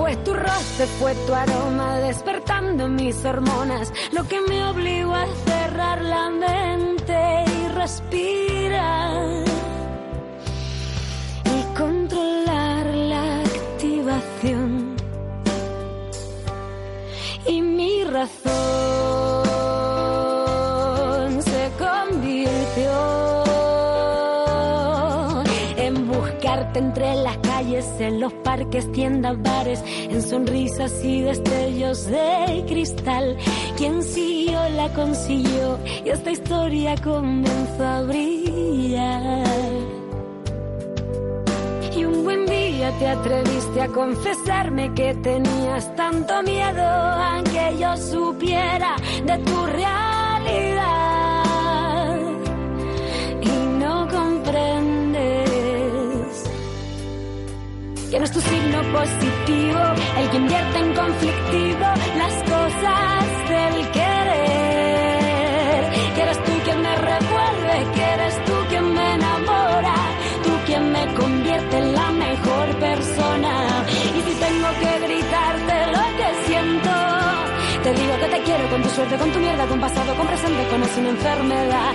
fue tu roce, fue tu aroma despertando mis hormonas, lo que me obligó a cerrar la mente y respirar y controlar la activación. Y mi razón entre las calles, en los parques, tiendas, bares, en sonrisas y destellos de cristal. Quien siguió la consiguió y esta historia comenzó a brillar. Y un buen día te atreviste a confesarme que tenías tanto miedo, aunque yo supiera de tu realidad. No es tu signo positivo, el que invierte en conflictivo las cosas del querer. Que eres tú quien me revuelve, que eres tú quien me enamora, tú quien me convierte en la mejor persona. Y si tengo que gritarte lo que siento, te digo que te quiero con tu suerte, con tu mierda, con pasado, con presente, con es una enfermedad.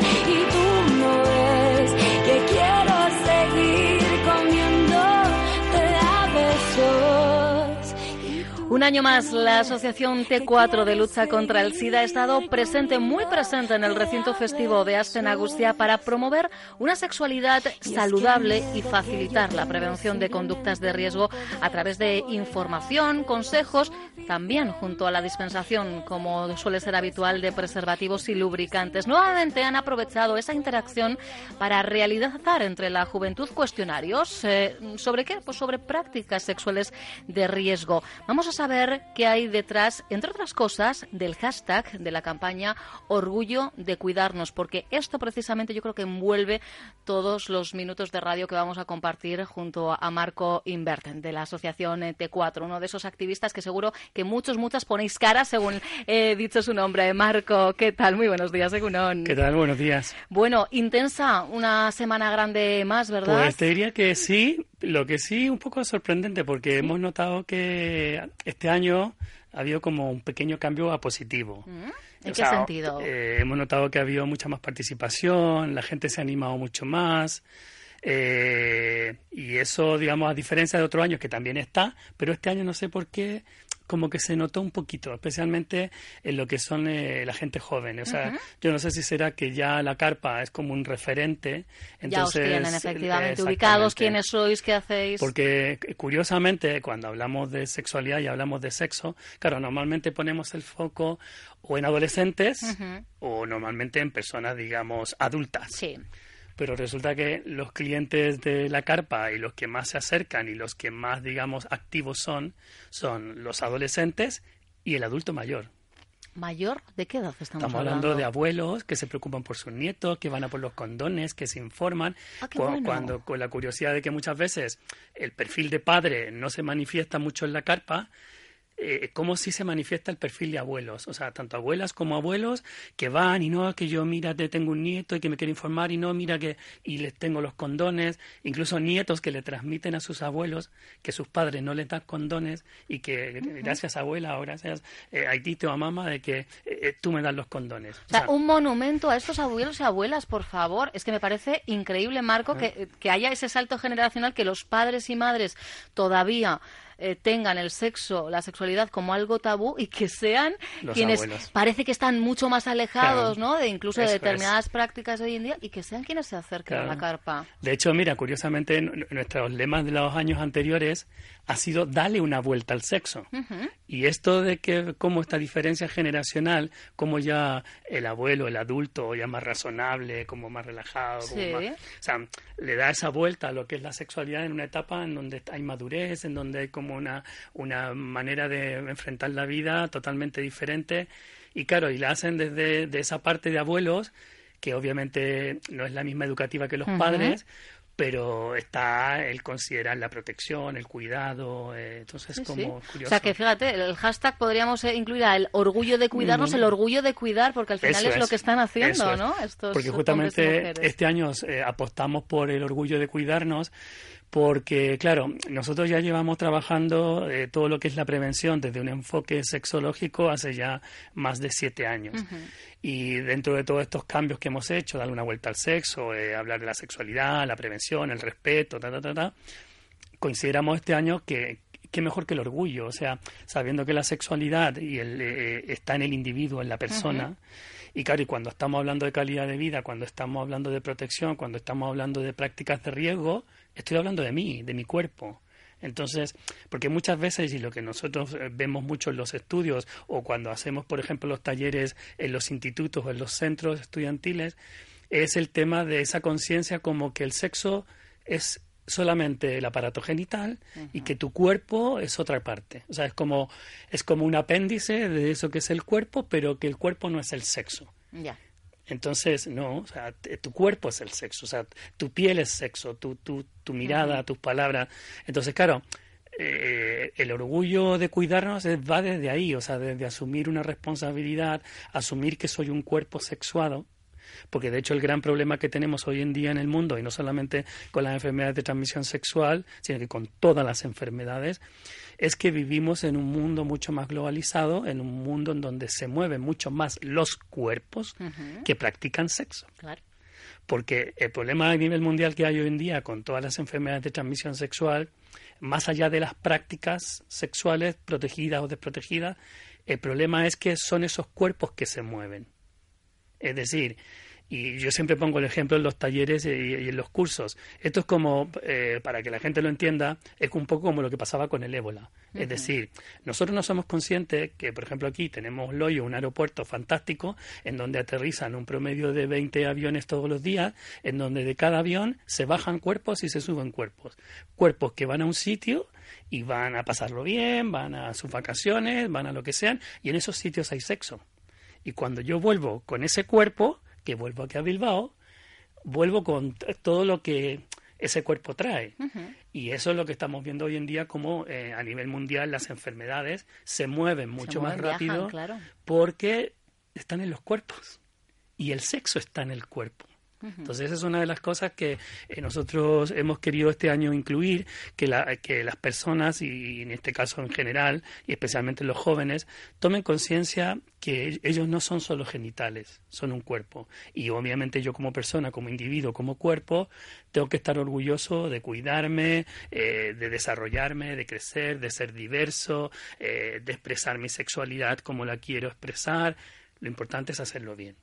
Un año más, la Asociación T4 de Lucha contra el SIDA ha estado presente, muy presente en el recinto festivo de Aspen Agustia para promover una sexualidad saludable y facilitar la prevención de conductas de riesgo a través de información, consejos, también junto a la dispensación, como suele ser habitual, de preservativos y lubricantes. Nuevamente han aprovechado esa interacción para realizar entre la juventud cuestionarios. Eh, ¿Sobre qué? Pues sobre prácticas sexuales de riesgo. Vamos a saber qué hay detrás, entre otras cosas, del hashtag de la campaña Orgullo de Cuidarnos, porque esto precisamente yo creo que envuelve todos los minutos de radio que vamos a compartir junto a Marco Inverten de la Asociación T4, uno de esos activistas que seguro que muchos, muchas ponéis cara según he dicho su nombre. Marco, ¿qué tal? Muy buenos días, Egunon. ¿Qué tal? Buenos días. Bueno, intensa, una semana grande más, ¿verdad? Pues te diría que sí, lo que sí un poco sorprendente porque hemos notado que este año ha habido como un pequeño cambio a positivo. Mm, ¿En qué sentido? Eh, hemos notado que ha habido mucha más participación, la gente se ha animado mucho más. Eh, y eso, digamos, a diferencia de otros años que también está, pero este año no sé por qué como que se notó un poquito, especialmente en lo que son eh, la gente joven. O sea, yo no sé si será que ya la carpa es como un referente. Entonces, ya os tienen efectivamente ubicados quiénes sois, qué hacéis. Porque curiosamente, cuando hablamos de sexualidad y hablamos de sexo, claro, normalmente ponemos el foco o en adolescentes o normalmente en personas, digamos, adultas. Sí pero resulta que los clientes de la carpa y los que más se acercan y los que más, digamos, activos son, son los adolescentes y el adulto mayor. ¿Mayor? ¿De qué edad estamos, estamos hablando? de abuelos que se preocupan por sus nietos, que van a por los condones, que se informan. Ah, cuando, con la curiosidad de que muchas veces el perfil de padre no se manifiesta mucho en la carpa, eh, cómo sí se manifiesta el perfil de abuelos, o sea, tanto abuelas como abuelos que van y no, que yo mira, te tengo un nieto y que me quiere informar y no, mira que y les tengo los condones, incluso nietos que le transmiten a sus abuelos que sus padres no les dan condones y que gracias abuela o gracias eh, a Tito o a mamá de que eh, tú me das los condones. O sea, un monumento a estos abuelos y abuelas, por favor. Es que me parece increíble, Marco, que, que haya ese salto generacional que los padres y madres todavía eh, tengan el sexo, la sexualidad como algo tabú y que sean quienes parece que están mucho más alejados, ¿no? De incluso de determinadas prácticas de hoy en día y que sean quienes se acerquen a la carpa. De hecho, mira, curiosamente, nuestros lemas de los años anteriores ha sido dale una vuelta al sexo. Y esto de que como esta diferencia generacional, como ya el abuelo, el adulto, ya más razonable, como más relajado, como más, o sea, le da esa vuelta a lo que es la sexualidad en una etapa en donde hay madurez, en donde hay como una, una manera de enfrentar la vida totalmente diferente. Y claro, y la hacen desde de esa parte de abuelos, que obviamente no es la misma educativa que los padres, pero está el considerar la protección, el cuidado, eh, entonces es como curioso. O sea que fíjate, el hashtag podríamos eh, incluir el orgullo de cuidarnos, el orgullo de cuidar, porque al final es, lo que están haciendo, ¿no? Estos porque justamente este año eh, apostamos por el orgullo de cuidarnos porque, claro, nosotros ya llevamos trabajando eh, todo lo que es la prevención desde un enfoque sexológico hace ya más de siete años. Y dentro de todos estos cambios que hemos hecho, darle una vuelta al sexo, eh, hablar de la sexualidad, la prevención, el respeto, ta, ta, ta, ta, consideramos este año que, qué mejor que el orgullo, o sea, sabiendo que la sexualidad y el, eh, está en el individuo, en la persona. Y claro, y cuando estamos hablando de calidad de vida, cuando estamos hablando de protección, cuando estamos hablando de prácticas de riesgo, estoy hablando de mí, de mi cuerpo. Entonces, porque muchas veces, y lo que nosotros eh, vemos mucho en los estudios, o cuando hacemos, por ejemplo, los talleres en los institutos o en los centros estudiantiles, es el tema de esa conciencia como que el sexo es solamente el aparato genital y que tu cuerpo es otra parte. O sea, es como, es como un apéndice de eso que es el cuerpo, pero que el cuerpo no es el sexo. Ya. Entonces, no, o sea, tu cuerpo es el sexo, o sea, tu piel es sexo, tu, tu, tu mirada, tus palabras. Entonces, claro, eh, el orgullo de cuidarnos va desde ahí, o sea, desde asumir una responsabilidad, asumir que soy un cuerpo sexuado, porque de hecho el gran problema que tenemos hoy en día en el mundo, y no solamente con las enfermedades de transmisión sexual, sino que con todas las enfermedades, es que vivimos en un mundo mucho más globalizado, en un mundo en donde se mueven mucho más los cuerpos que practican sexo. Porque el problema a nivel mundial que hay hoy en día con todas las enfermedades de transmisión sexual, más allá de las prácticas sexuales protegidas o desprotegidas, el problema es que son esos cuerpos que se mueven. Es decir, y yo siempre pongo el ejemplo en los talleres y, en los cursos. Esto es como, eh, para que la gente lo entienda, es un poco como lo que pasaba con el ébola. Es decir, nosotros no somos conscientes que, por ejemplo, aquí tenemos Loyo, un aeropuerto fantástico, en donde aterrizan un promedio de 20 aviones todos los días, en donde de cada avión se bajan cuerpos y se suben cuerpos. Cuerpos que van a un sitio y van a pasarlo bien, van a sus vacaciones, van a lo que sean, y en esos sitios hay sexo. Y cuando yo vuelvo con ese cuerpo, que vuelvo aquí a Bilbao, vuelvo con todo lo que ese cuerpo trae. Y eso es lo que estamos viendo hoy en día, como eh, a nivel mundial las enfermedades se mueven mucho más rápido porque están en los cuerpos y el sexo está en el cuerpo. Entonces, esa es una de las cosas que eh, nosotros hemos querido este año incluir, que, la, que las personas, y en este caso en general, y especialmente los jóvenes, tomen conciencia que ellos no son solo genitales, son un cuerpo. Y obviamente yo como persona, como individuo, como cuerpo, tengo que estar orgulloso de cuidarme, eh, de desarrollarme, de crecer, de ser diverso, eh, de expresar mi sexualidad como la quiero expresar. Lo importante es hacerlo bien,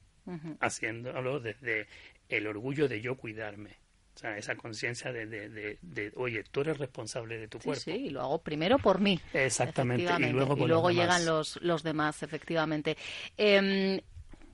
haciéndolo desde el orgullo de yo cuidarme. O sea, esa conciencia de, de, oye, tú eres responsable de tu cuerpo. Sí, y lo hago primero por mí. Exactamente, y luego, y luego llegan los, los demás, efectivamente. Eh,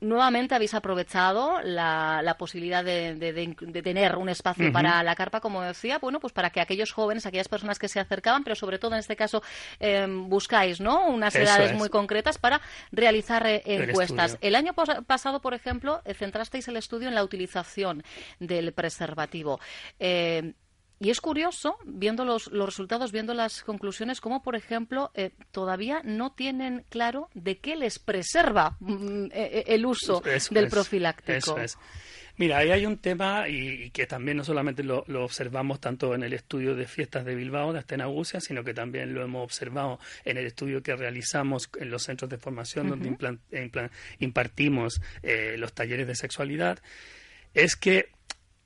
nuevamente habéis aprovechado la, la posibilidad de, de, tener un espacio para la carpa, como decía, bueno, pues para que aquellos jóvenes, aquellas personas que se acercaban, pero sobre todo en este caso em, buscáis, ¿no? Unas edades muy concretas para realizar eh, encuestas. El, año pasado, por ejemplo, eh, centrasteis el estudio en la utilización del preservativo. Eh, y es curioso, viendo los, los resultados, viendo las conclusiones, como por ejemplo eh, todavía no tienen claro de qué les preserva mm, eh, eh, el uso del profiláctico. Mira, ahí hay un tema y, que también no solamente lo, observamos tanto en el estudio de fiestas de Bilbao, de Astenagusia, sino que también lo hemos observado en el estudio que realizamos en los centros de formación donde impartimos los talleres de sexualidad, es que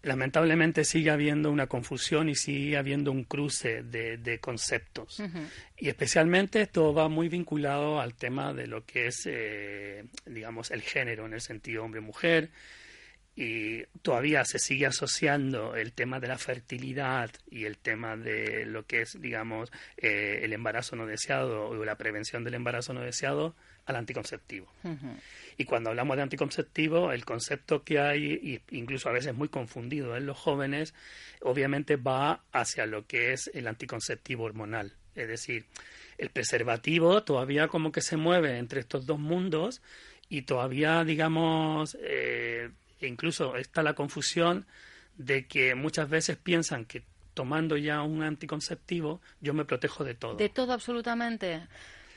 lamentablemente sigue habiendo una confusión y sigue habiendo un cruce de, conceptos. Y especialmente esto va muy vinculado al tema de lo que es, eh, digamos, el género en el sentido hombre-mujer. y todavía se sigue asociando el tema de la fertilidad y el tema de lo que es, digamos, eh, el embarazo no deseado o la prevención del embarazo no deseado al anticonceptivo. Y cuando hablamos de anticonceptivo, el concepto que hay, incluso a veces muy confundido en los jóvenes, obviamente va hacia lo que es el anticonceptivo hormonal. Es decir, el preservativo todavía como que se mueve entre estos dos mundos y todavía, digamos, eh, incluso está la confusión de que muchas veces piensan que tomando ya un anticonceptivo yo me protejo de todo. De todo absolutamente.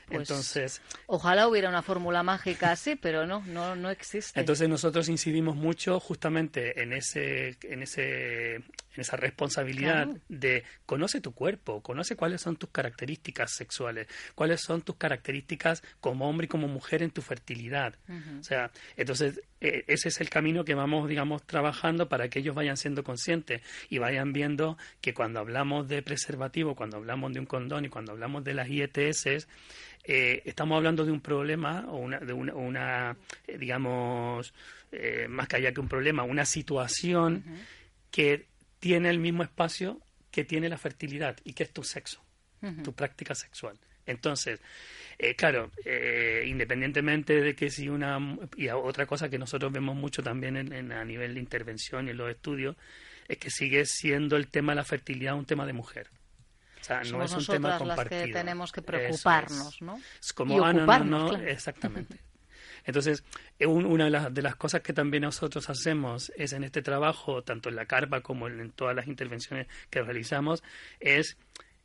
Pues, entonces, ojalá hubiera una fórmula mágica así, pero no, no, no existe. Entonces nosotros incidimos mucho justamente en ese, en ese, en esa responsabilidad de conoce tu cuerpo, conoce cuáles son tus características sexuales, cuáles son tus características como hombre y como mujer en tu fertilidad. O sea, entonces e, ese es el camino que vamos, digamos, trabajando para que ellos vayan siendo conscientes y vayan viendo que cuando hablamos de preservativo, cuando hablamos de un condón y cuando hablamos de las IETS, eh, estamos hablando de un problema o una, de una, eh, digamos, eh, más que allá que un problema, una situación que tiene el mismo espacio que tiene la fertilidad y que es tu sexo, tu práctica sexual. Entonces, claro, independientemente de que si una... Y otra cosa que nosotros vemos mucho también en, a nivel de intervención y en los estudios, es que sigue siendo el tema de la fertilidad un tema de mujer sea, no es un tema compartido. las que tenemos que preocuparnos, ¿no? Es como, ah, no, no, exactamente. Entonces, eh, una de las, de las, cosas que también nosotros hacemos es en este trabajo, tanto en la carpa como en todas las intervenciones que realizamos, es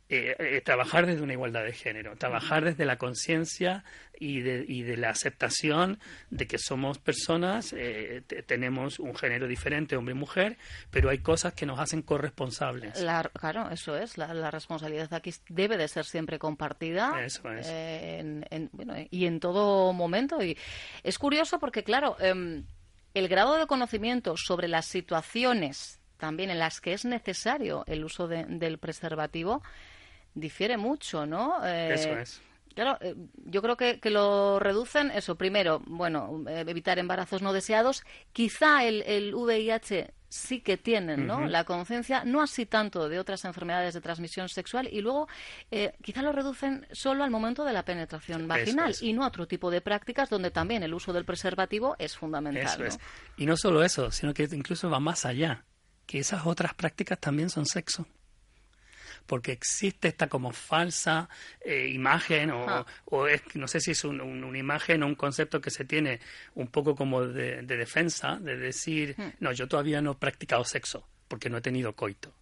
eh, eh, trabajar desde una igualdad de género, trabajar desde la conciencia y de, y de la aceptación de que somos personas, eh, tenemos un género diferente, hombre y mujer, pero hay cosas que nos hacen corresponsables. claro, eso es, la, responsabilidad aquí debe de ser siempre compartida. Eso es. y en todo momento. Y es curioso porque, claro, em, el grado de conocimiento sobre las situaciones también en las que es necesario el uso del preservativo difiere mucho, ¿no? Eh, eso es. Claro, eh, yo creo que, que, lo reducen, eso, primero, bueno, eh, evitar embarazos no deseados. Quizá el, el VIH sí que tienen ¿no? la conciencia, no así tanto de otras enfermedades de transmisión sexual, y luego quizá lo reducen solo al momento de la penetración vaginal y no a otro tipo de prácticas donde también el uso del preservativo es fundamental. Eso es. Y no solo eso, sino que incluso va más allá, que esas otras prácticas también son sexo porque existe esta como falsa eh, imagen o, o, es, no sé si es una imagen o un concepto que se tiene un poco como de, defensa, de decir, hmm. no, yo todavía no he practicado sexo porque no he tenido coito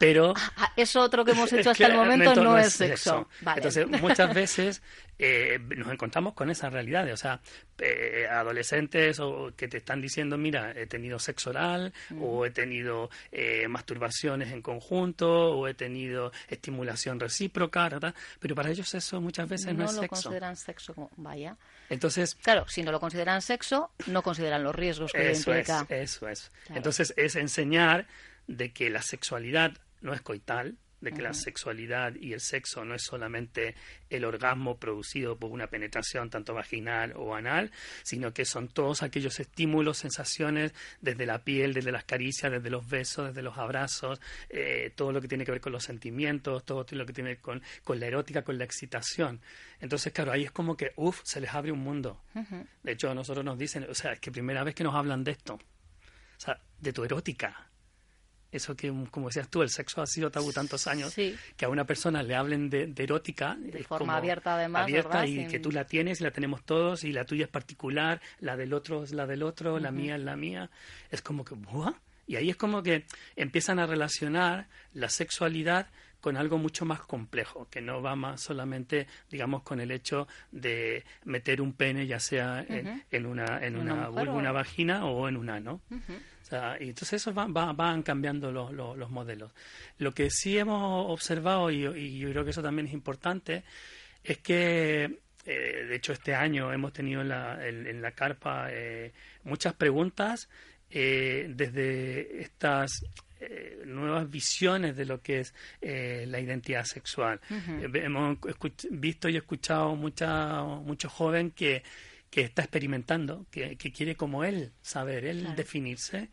pero ah, ah, eso otro que hemos hecho hasta el momento no, es sexo. Entonces, muchas veces eh, nos encontramos con esas realidades, o sea, eh, adolescentes o que te están diciendo, mira, he tenido sexo oral o he tenido eh, masturbaciones en conjunto o he tenido estimulación recíproca, ¿verdad? pero para ellos eso muchas veces no, es sexo. No lo consideran sexo, vaya. Entonces, claro, si no lo consideran sexo, no consideran los riesgos que eso implica. Es, eso es. Entonces, es enseñar de que la sexualidad no es coital, de que la sexualidad y el sexo no es solamente el orgasmo producido por una penetración tanto vaginal o anal, sino que son todos aquellos estímulos, sensaciones desde la piel, desde las caricias, desde los besos, desde los abrazos, eh, todo lo que tiene que ver con los sentimientos, todo lo que tiene que ver con, con la erótica, con la excitación. Entonces, claro, ahí es como que, uff, se les abre un mundo. De hecho, a nosotros nos dicen, o sea, es que primera vez que nos hablan de esto, o sea, de tu erótica eso que, como decías tú, el sexo ha sido tabú tantos años, que a una persona le hablen de, erótica. De forma abierta, además. Abierta y que tú la tienes y la tenemos todos y la tuya es particular, la del otro es la del otro, la mía es la mía. Es como que, ¿Buah? Y ahí es como que empiezan a relacionar la sexualidad con algo mucho más complejo, que no va más solamente, digamos, con el hecho de meter un pene, ya sea en, una, en una, una vagina o en un ano y entonces eso van cambiando los, modelos. Lo que sí hemos observado, y, yo creo que eso también es importante, es que, eh, de hecho, este año hemos tenido en la, en, la carpa eh, muchas preguntas eh, desde estas nuevas visiones de lo que es la identidad sexual. hemos visto y escuchado mucha, muchos jóvenes que que está experimentando, que, quiere como él saber, él definirse.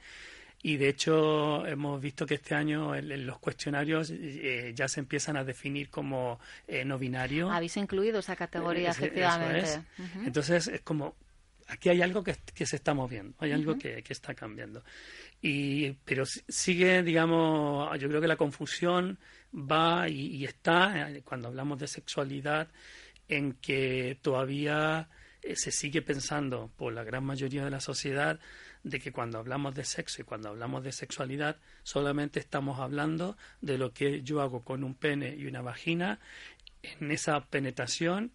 Y de hecho hemos visto que este año en, los cuestionarios eh, ya se empiezan a definir como eh, no binario. Habéis incluido esa categoría, efectivamente. Entonces es como, aquí hay algo que, se está moviendo, hay algo que, está cambiando. Y, pero sigue, digamos, yo creo que la confusión va y, está, eh, cuando hablamos de sexualidad, en que todavía se sigue pensando por la gran mayoría de la sociedad de que cuando hablamos de sexo y cuando hablamos de sexualidad solamente estamos hablando de lo que yo hago con un pene y una vagina en esa penetración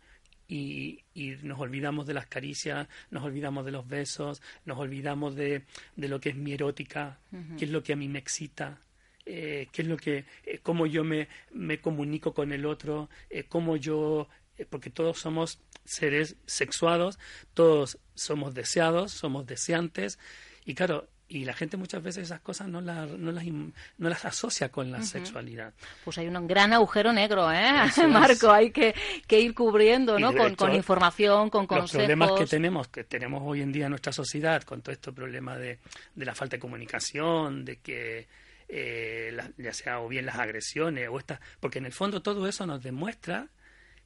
y, nos olvidamos de las caricias, nos olvidamos de los besos, nos olvidamos de, de lo que es mi erótica, qué es lo que a mí me excita, eh, qué es lo que, eh, cómo yo me, me, comunico con el otro, eh, cómo yo, porque todos somos seres sexuados, todos somos deseados, somos deseantes, y claro, y la gente muchas veces esas cosas no, las, no, las, no las asocia con la sexualidad. Pues hay un gran agujero negro, ¿eh? Marco, hay que, que, ir cubriendo, ¿no? Con, con, información, con consejos. Los problemas que tenemos, que tenemos hoy en día en nuestra sociedad, con todo este problema de, de la falta de comunicación, de que eh, ya sea o bien las agresiones o estas, porque en el fondo todo eso nos demuestra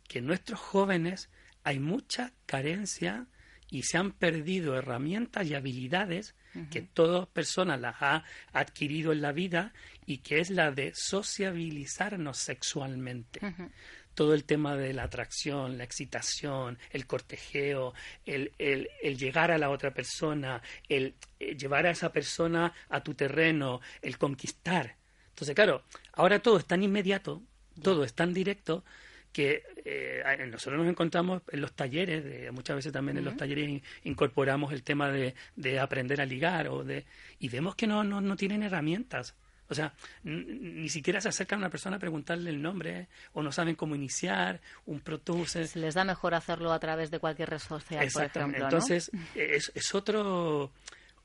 que en nuestros jóvenes hay mucha carencia y se han perdido herramientas y habilidades que toda persona las ha adquirido en la vida y que es la de sociabilizarnos sexualmente. Todo el tema de la atracción, la excitación, el cortejeo, el, el, el llegar a la otra persona, el, el eh, llevar a esa persona a tu terreno, el conquistar. Entonces, claro, ahora todo es tan inmediato, todo es tan directo que eh, nosotros nos encontramos en los talleres, muchas veces también en los talleres incorporamos el tema de, de, aprender a ligar o de, y vemos que no, no, no tienen herramientas. O sea, ni siquiera se acercan a una persona a preguntarle el nombre o no saben cómo iniciar un produce. Se les da mejor hacerlo a través de cualquier red social, por ejemplo. Entonces, es, es otro,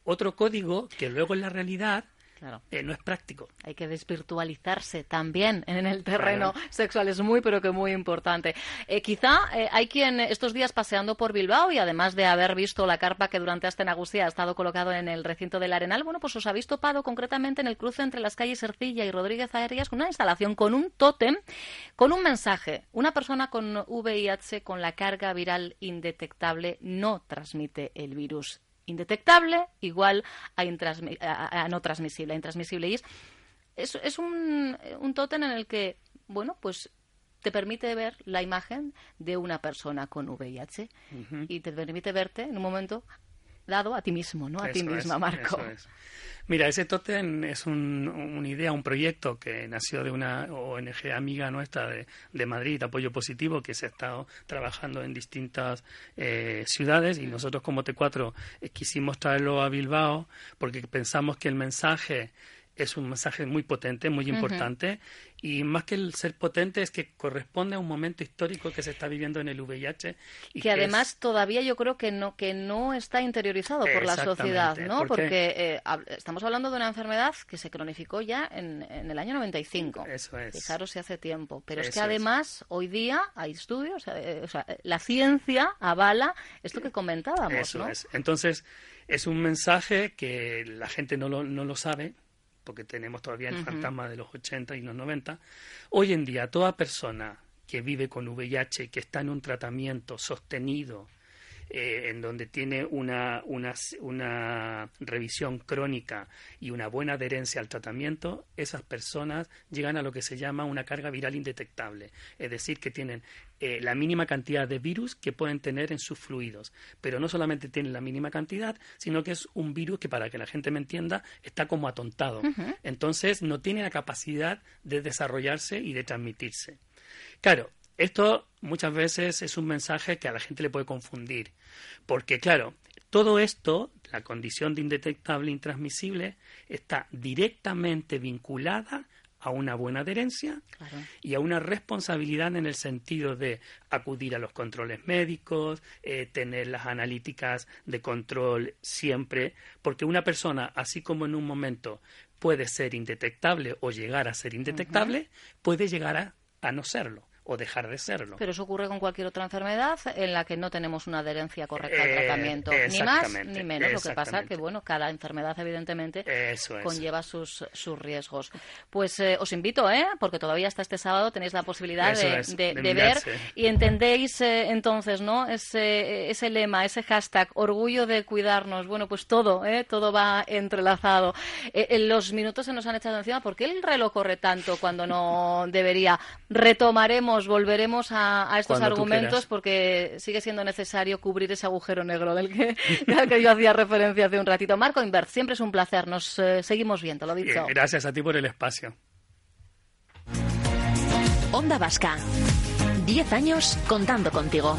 otro código que luego en la realidad Claro. Eh, no es práctico. Hay que desvirtualizarse también en el terreno sexual. Es muy, pero que muy importante. Eh, quizá eh, hay quien estos días paseando por Bilbao y además de haber visto la carpa que durante Astenagustia ha estado colocado en el recinto del Arenal, bueno, pues os habéis topado concretamente en el cruce entre las calles Ercilla y Rodríguez Aéreas con una instalación con un tótem, con un mensaje. Una persona con VIH con la carga viral indetectable no transmite el virus indetectable igual a, no transmisible, a intransmisible. Y es, es, un, un tótem en el que, bueno, pues te permite ver la imagen de una persona con VIH y te permite verte en un momento dado a ti mismo, ¿no? A ti misma, Marco. Mira, ese tótem es una idea, un proyecto que nació de una ONG amiga nuestra de, Madrid, Apoyo Positivo, que se ha estado trabajando en distintas eh, ciudades y nosotros como T4 eh, quisimos traerlo a Bilbao porque pensamos que el mensaje es un mensaje muy potente, muy importante, y más que el ser potente es que corresponde a un momento histórico que se está viviendo en el VIH. Y que, además todavía yo creo que no, que no está interiorizado por la sociedad, ¿no? Porque eh, estamos hablando de una enfermedad que se cronificó ya en, el año 95. Eso es. Fijaros si hace tiempo. Pero es que además hoy día hay estudios, eh, o sea, la ciencia avala esto que comentábamos, Eso es. Entonces, es un mensaje que la gente no lo, no lo sabe, porque tenemos todavía el fantasma de los 80 y los 90, hoy en día toda persona que vive con VIH, que está en un tratamiento sostenido, eh, en donde tiene una, una, una, revisión crónica y una buena adherencia al tratamiento, esas personas llegan a lo que se llama una carga viral indetectable, es decir, que tienen eh, la mínima cantidad de virus que pueden tener en sus fluidos, pero no solamente tienen la mínima cantidad, sino que es un virus que, para que la gente me entienda, está como atontado. Entonces, no tiene la capacidad de desarrollarse y de transmitirse. Claro, esto muchas veces es un mensaje que a la gente le puede confundir, porque claro, todo esto, la condición de indetectable e intransmisible, está directamente vinculada a una buena adherencia y a una responsabilidad en el sentido de acudir a los controles médicos, eh, tener las analíticas de control siempre, porque una persona, así como en un momento puede ser indetectable o llegar a ser indetectable, puede llegar a no serlo o dejar de serlo. Pero eso ocurre con cualquier otra enfermedad en la que no tenemos una adherencia correcta al eh, tratamiento, ni más ni menos. Lo que pasa que, bueno, cada enfermedad evidentemente conlleva sus, sus riesgos. Pues eh, os invito, ¿eh? Porque todavía hasta este sábado tenéis la posibilidad de, ver y entendéis eh, entonces, ¿no? Ese, ese lema, ese hashtag, orgullo de cuidarnos. Bueno, pues todo, ¿eh? Todo va entrelazado. los minutos se nos han echado encima. ¿Por qué el reloj corre tanto cuando no debería? Retomaremos, volveremos a, estos argumentos porque sigue siendo necesario cubrir ese agujero negro del que, que yo hacía referencia hace un ratito. Marco Invert, siempre es un placer. Nos eh, seguimos viendo, lo dicho. gracias a ti por el espacio. Onda Vasca. Diez años contando contigo.